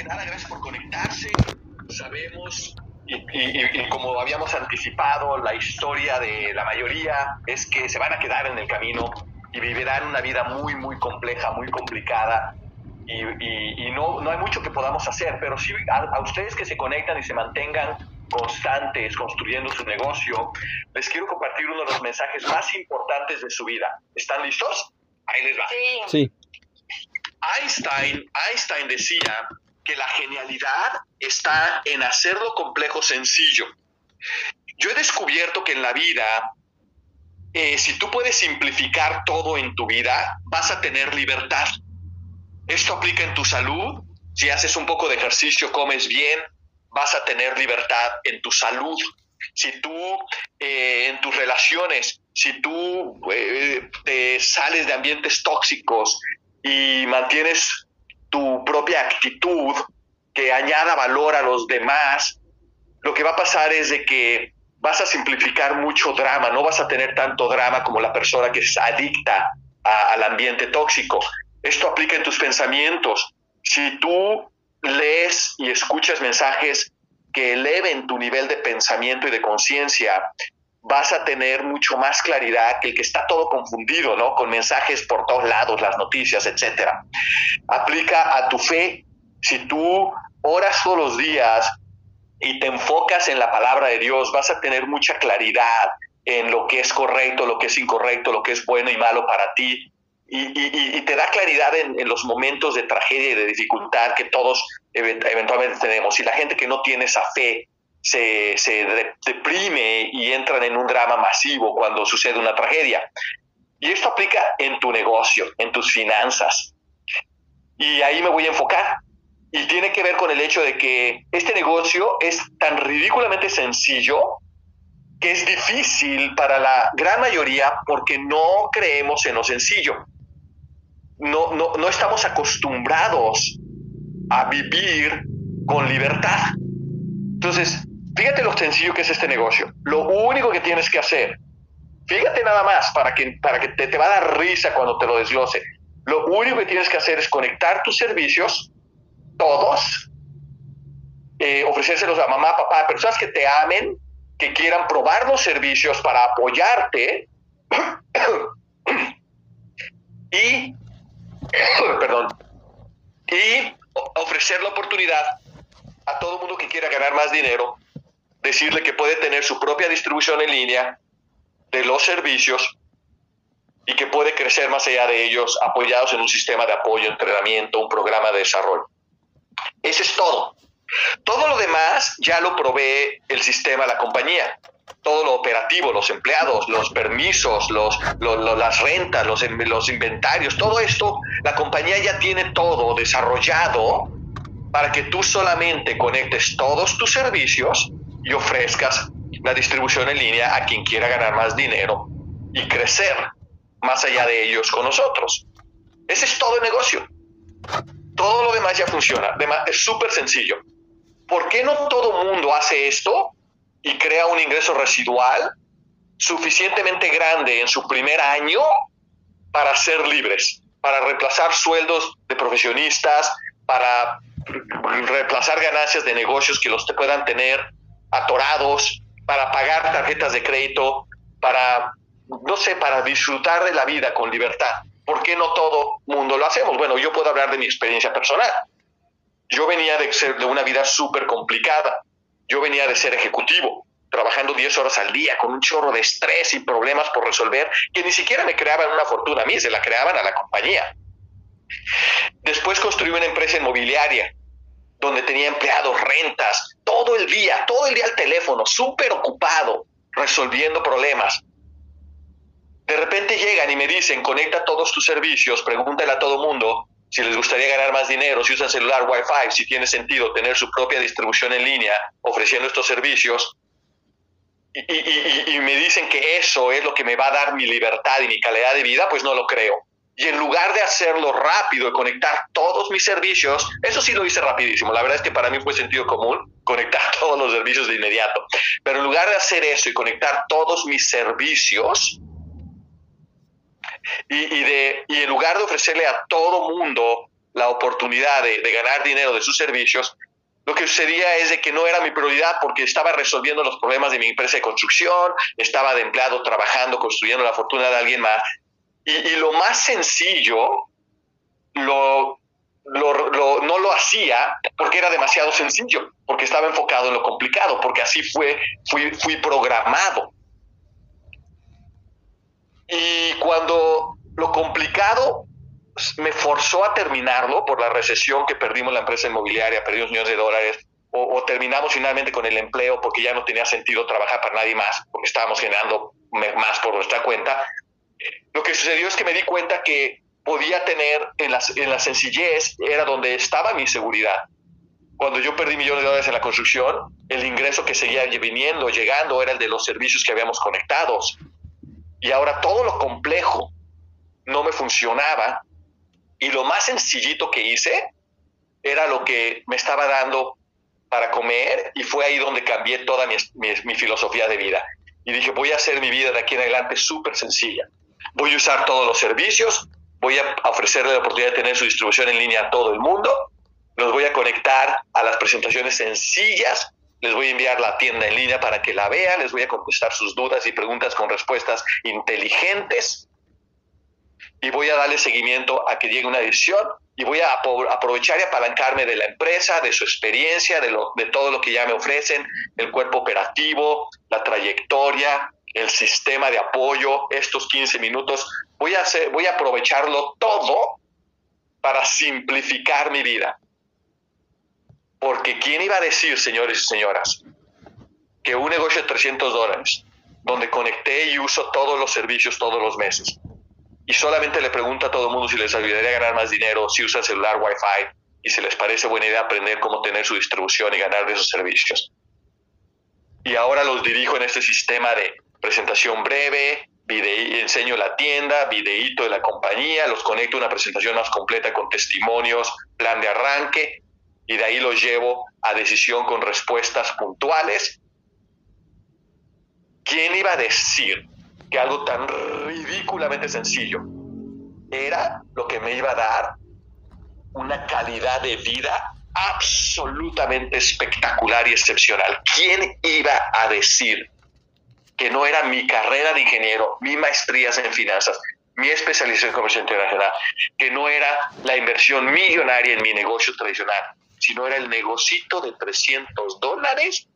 que nada, gracias por conectarse. Sabemos y, como habíamos anticipado, la historia de la mayoría es que se van a quedar en el camino y vivirán una vida muy, muy compleja, muy complicada. Y, no, no hay mucho que podamos hacer, pero sí a, ustedes que se conectan y se mantengan constantes construyendo su negocio, les quiero compartir uno de los mensajes más importantes de su vida. ¿Están listos? Ahí les va. Sí. Einstein, Einstein decía que la genialidad está en hacerlo complejo sencillo. Yo he descubierto que en la vida, eh, si tú puedes simplificar todo en tu vida, vas a tener libertad. Esto aplica en tu salud. Si haces un poco de ejercicio, comes bien, vas a tener libertad en tu salud. Si tú eh, en tus relaciones, si tú eh, te sales de ambientes tóxicos y mantienes tu propia actitud que añada valor a los demás, lo que va a pasar es de que vas a simplificar mucho drama, no vas a tener tanto drama como la persona que es adicta al ambiente tóxico. Esto aplica en tus pensamientos. Si tú lees y escuchas mensajes que eleven tu nivel de pensamiento y de conciencia, vas a tener mucho más claridad que el que está todo confundido, ¿no? Con mensajes por todos lados, las noticias, etcétera. Aplica a tu fe. Si tú oras todos los días y te enfocas en la palabra de Dios, vas a tener mucha claridad en lo que es correcto, lo que es incorrecto, lo que es bueno y malo para ti. Y, te da claridad en, los momentos de tragedia y de dificultad que todos eventualmente tenemos. Y la gente que no tiene esa fe se, se deprime y entran en un drama masivo cuando sucede una tragedia. Y esto aplica en tu negocio, en tus finanzas. Y ahí me voy a enfocar. Y tiene que ver con el hecho de que este negocio es tan ridículamente sencillo que es difícil para la gran mayoría porque no creemos en lo sencillo. No, no, no estamos acostumbrados a vivir con libertad. Entonces, Fíjate lo sencillo que es este negocio. Lo único que tienes que hacer, fíjate nada más para que, para que te, te va a dar risa cuando te lo desglose. Lo único que tienes que hacer es conectar tus servicios, todos, eh, ofrecérselos a mamá, papá, personas que te amen, que quieran probar los servicios para apoyarte y, perdón, y ofrecer la oportunidad a todo mundo que quiera ganar más dinero decirle que puede tener su propia distribución en línea de los servicios y que puede crecer más allá de ellos apoyados en un sistema de apoyo, entrenamiento, un programa de desarrollo. Ese es todo. Todo lo demás ya lo provee el sistema, la compañía. Todo lo operativo, los empleados, los permisos, los, las rentas, los, los inventarios, todo esto, la compañía ya tiene todo desarrollado para que tú solamente conectes todos tus servicios y ofrezcas la distribución en línea a quien quiera ganar más dinero y crecer más allá de ellos con nosotros. Ese es todo el negocio. Todo lo demás ya funciona. Es súper sencillo. ¿Por qué no todo mundo hace esto y crea un ingreso residual suficientemente grande en su primer año para ser libres, para reemplazar sueldos de profesionistas, para reemplazar ganancias de negocios que los te puedan tener atorados, para pagar tarjetas de crédito, para, no sé, para disfrutar de la vida con libertad. ¿Por qué no todo mundo lo hacemos? Bueno, yo puedo hablar de mi experiencia personal. Yo venía de ser de una vida súper complicada. Yo venía de ser ejecutivo, trabajando 10 horas al día, con un chorro de estrés y problemas por resolver, que ni siquiera me creaban una fortuna a mí, se la creaban a la compañía. Después construí una empresa inmobiliaria donde tenía empleados, rentas, todo el día, todo el día al teléfono, súper ocupado, resolviendo problemas. De repente llegan y me dicen, conecta todos tus servicios, pregúntale a todo mundo si les gustaría ganar más dinero, si usan celular, wifi, si tiene sentido tener su propia distribución en línea ofreciendo estos servicios. y me dicen que eso es lo que me va a dar mi libertad y mi calidad de vida, pues no lo creo. Y en lugar de hacerlo rápido y conectar todos mis servicios, eso sí lo hice rapidísimo. La verdad es que para mí fue sentido común conectar todos los servicios de inmediato. Pero en lugar de hacer eso y conectar todos mis servicios, y, de, y en lugar de ofrecerle a todo mundo la oportunidad de, ganar dinero de sus servicios, lo que sucedía es de que no era mi prioridad porque estaba resolviendo los problemas de mi empresa de construcción, estaba de empleado trabajando, construyendo la fortuna de alguien más. Y, y lo más sencillo lo, lo, no lo hacía porque era demasiado sencillo, porque estaba enfocado en lo complicado, porque así fue, fui, fui programado. Y cuando lo complicado me forzó a terminarlo por la recesión que perdimos la empresa inmobiliaria, perdimos millones de dólares, o, terminamos finalmente con el empleo porque ya no tenía sentido trabajar para nadie más, porque estábamos generando más por nuestra cuenta. Lo que sucedió es que me di cuenta que podía tener en la, en la sencillez, era donde estaba mi seguridad. Cuando yo perdí millones de dólares en la construcción, el ingreso que seguía viniendo, llegando, era el de los servicios que habíamos conectados. Y ahora todo lo complejo no me funcionaba y lo más sencillito que hice era lo que me estaba dando para comer y fue ahí donde cambié toda mi, mi, filosofía de vida. Y dije, voy a hacer mi vida de aquí en adelante súper sencilla. Voy a usar todos los servicios, voy a ofrecerle la oportunidad de tener su distribución en línea a todo el mundo, los voy a conectar a las presentaciones sencillas, les voy a enviar la tienda en línea para que la vean, les voy a contestar sus dudas y preguntas con respuestas inteligentes y voy a darle seguimiento a que llegue una decisión y voy a aprovechar y apalancarme de la empresa, de su experiencia, de, lo, de todo lo que ya me ofrecen, el cuerpo operativo, la trayectoria, el sistema de apoyo, estos 15 minutos. Voy a, voy a aprovecharlo todo para simplificar mi vida. Porque ¿quién iba a decir, señores y señoras, que un negocio de 300 dólares, donde conecté y uso todos los servicios todos los meses, y solamente le pregunta a todo el mundo si les ayudaría a ganar más dinero si usa celular Wi-Fi y si les parece buena idea aprender cómo tener su distribución y ganar de esos servicios. Y ahora los dirijo en este sistema de presentación breve, enseño la tienda, videíto de la compañía, los conecto a una presentación más completa con testimonios, plan de arranque, y de ahí los llevo a decisión con respuestas puntuales. ¿Quién iba a decir que algo tan ridículamente sencillo era lo que me iba a dar una calidad de vida absolutamente espectacular y excepcional. ¿Quién iba a decir que no era mi carrera de ingeniero, mi maestría en finanzas, mi especialización en comercio internacional, que no era la inversión millonaria en mi negocio tradicional, sino era el negocito de 300 dólares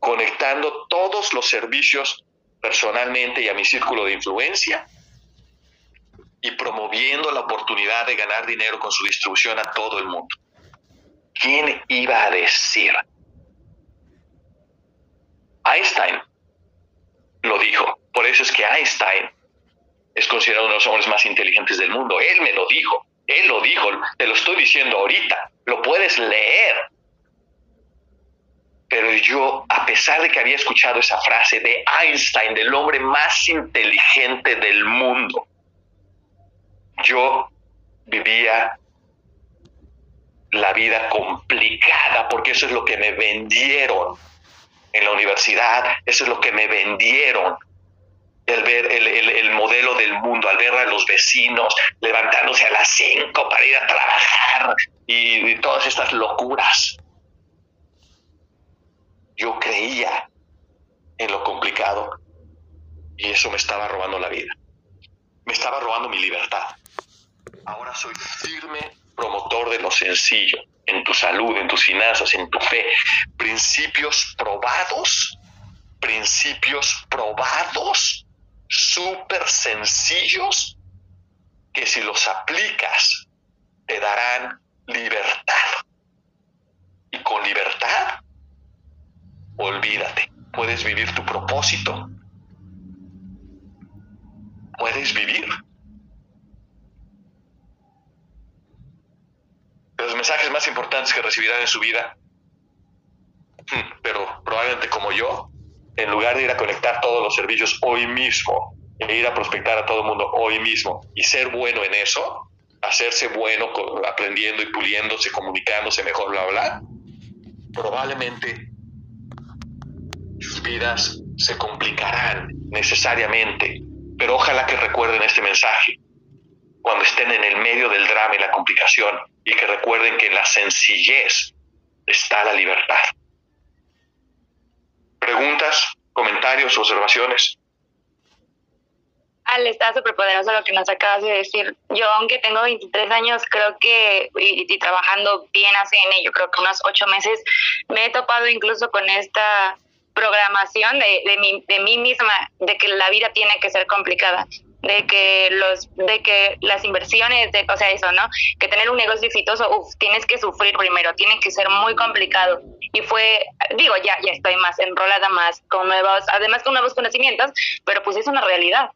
conectando todos los servicios personalmente y a mi círculo de influencia y promoviendo la oportunidad de ganar dinero con su distribución a todo el mundo. ¿Quién iba a decir? Einstein lo dijo. Por eso es que Einstein es considerado uno de los hombres más inteligentes del mundo. Él me lo dijo. Él lo dijo. Te lo estoy diciendo ahorita. Lo puedes leer pero yo, a pesar de que había escuchado esa frase de Einstein, del hombre más inteligente del mundo, yo vivía la vida complicada, porque eso es lo que me vendieron en la universidad, eso es lo que me vendieron el ver el, modelo del mundo, al ver a los vecinos levantándose a las 5 para ir a trabajar y todas estas locuras yo creía en lo complicado y eso me estaba robando la vida. Me estaba robando mi libertad. Ahora soy firme promotor de lo sencillo, en tu salud, en tus finanzas, en tu fe. Principios probados, principios probados, súper sencillos, que si los aplicas te darán libertad. Y con libertad olvídate, puedes vivir tu propósito, puedes vivir. Los mensajes más importantes que recibirán en su vida, hmm, pero probablemente como yo, en lugar de ir a conectar todos los servicios hoy mismo e ir a prospectar a todo el mundo hoy mismo y ser bueno en eso, hacerse bueno aprendiendo y puliéndose, comunicándose mejor, bla, bla, probablemente sus vidas se complicarán necesariamente, pero ojalá que recuerden este mensaje. Cuando estén en el medio del drama y la complicación y que recuerden que en la sencillez está la libertad. ¿Preguntas, comentarios, observaciones? Ale, está súper poderoso lo que nos acabas de decir. Yo, aunque tengo 23 años, creo que, y, trabajando bien en ello, creo que unos ocho meses, me he topado incluso con esta programación de, de, mí, de mí misma, de que la vida tiene que ser complicada de que los de que las inversiones de o sea eso no que tener un negocio exitoso uf, tienes que sufrir primero tiene que ser muy complicado. Y fue digo ya ya estoy más enrolada más con nuevos además con nuevos conocimientos pero pues es una realidad.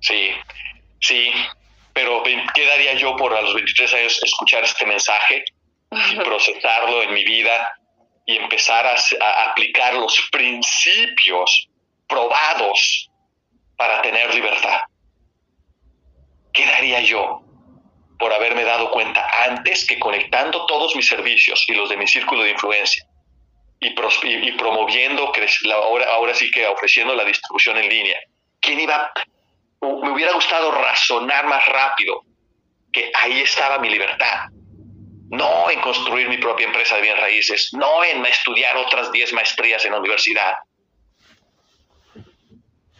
Sí, sí, pero ¿qué daría yo por a los 23 años escuchar este mensaje y procesarlo en mi vida y empezar a, aplicar los principios probados para tener libertad? ¿Qué daría yo por haberme dado cuenta antes que conectando todos mis servicios y los de mi círculo de influencia y, y, promoviendo, ahora, ahora sí que ofreciendo la distribución en línea, ¿quién iba me hubiera gustado razonar más rápido que ahí estaba mi libertad. No en construir mi propia empresa de bien raíces, no en estudiar otras 10 maestrías en la universidad.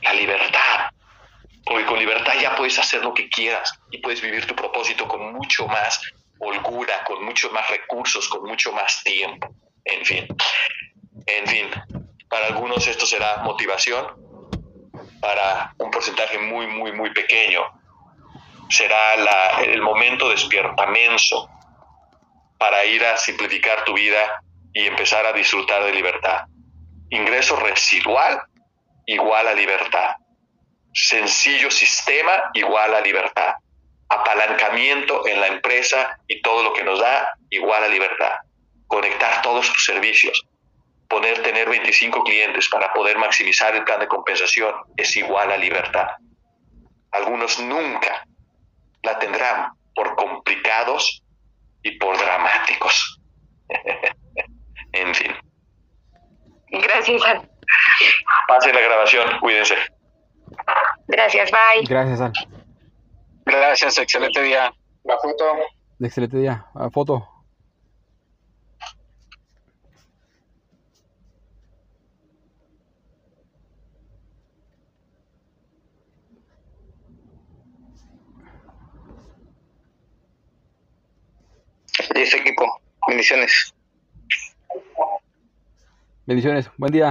La libertad. Porque con libertad ya puedes hacer lo que quieras y puedes vivir tu propósito con mucho más holgura, con mucho más recursos, con mucho más tiempo. En fin, en fin, para algunos esto será motivación, para un porcentaje muy, muy, muy pequeño. Será el momento despiertamenso para ir a simplificar tu vida y empezar a disfrutar de libertad. Ingreso residual igual a libertad. Sencillo sistema igual a libertad. Apalancamiento en la empresa y todo lo que nos da igual a libertad. Conectar todos tus servicios poder tener 25 clientes para poder maximizar el plan de compensación es igual a libertad. Algunos nunca la tendrán por complicados y por dramáticos. en fin. Gracias. Pase la grabación, cuídense. Gracias, bye. Gracias, Al. Gracias, excelente día. La foto. Excelente día. La foto. y ese equipo. Bendiciones. Bendiciones. Buen día.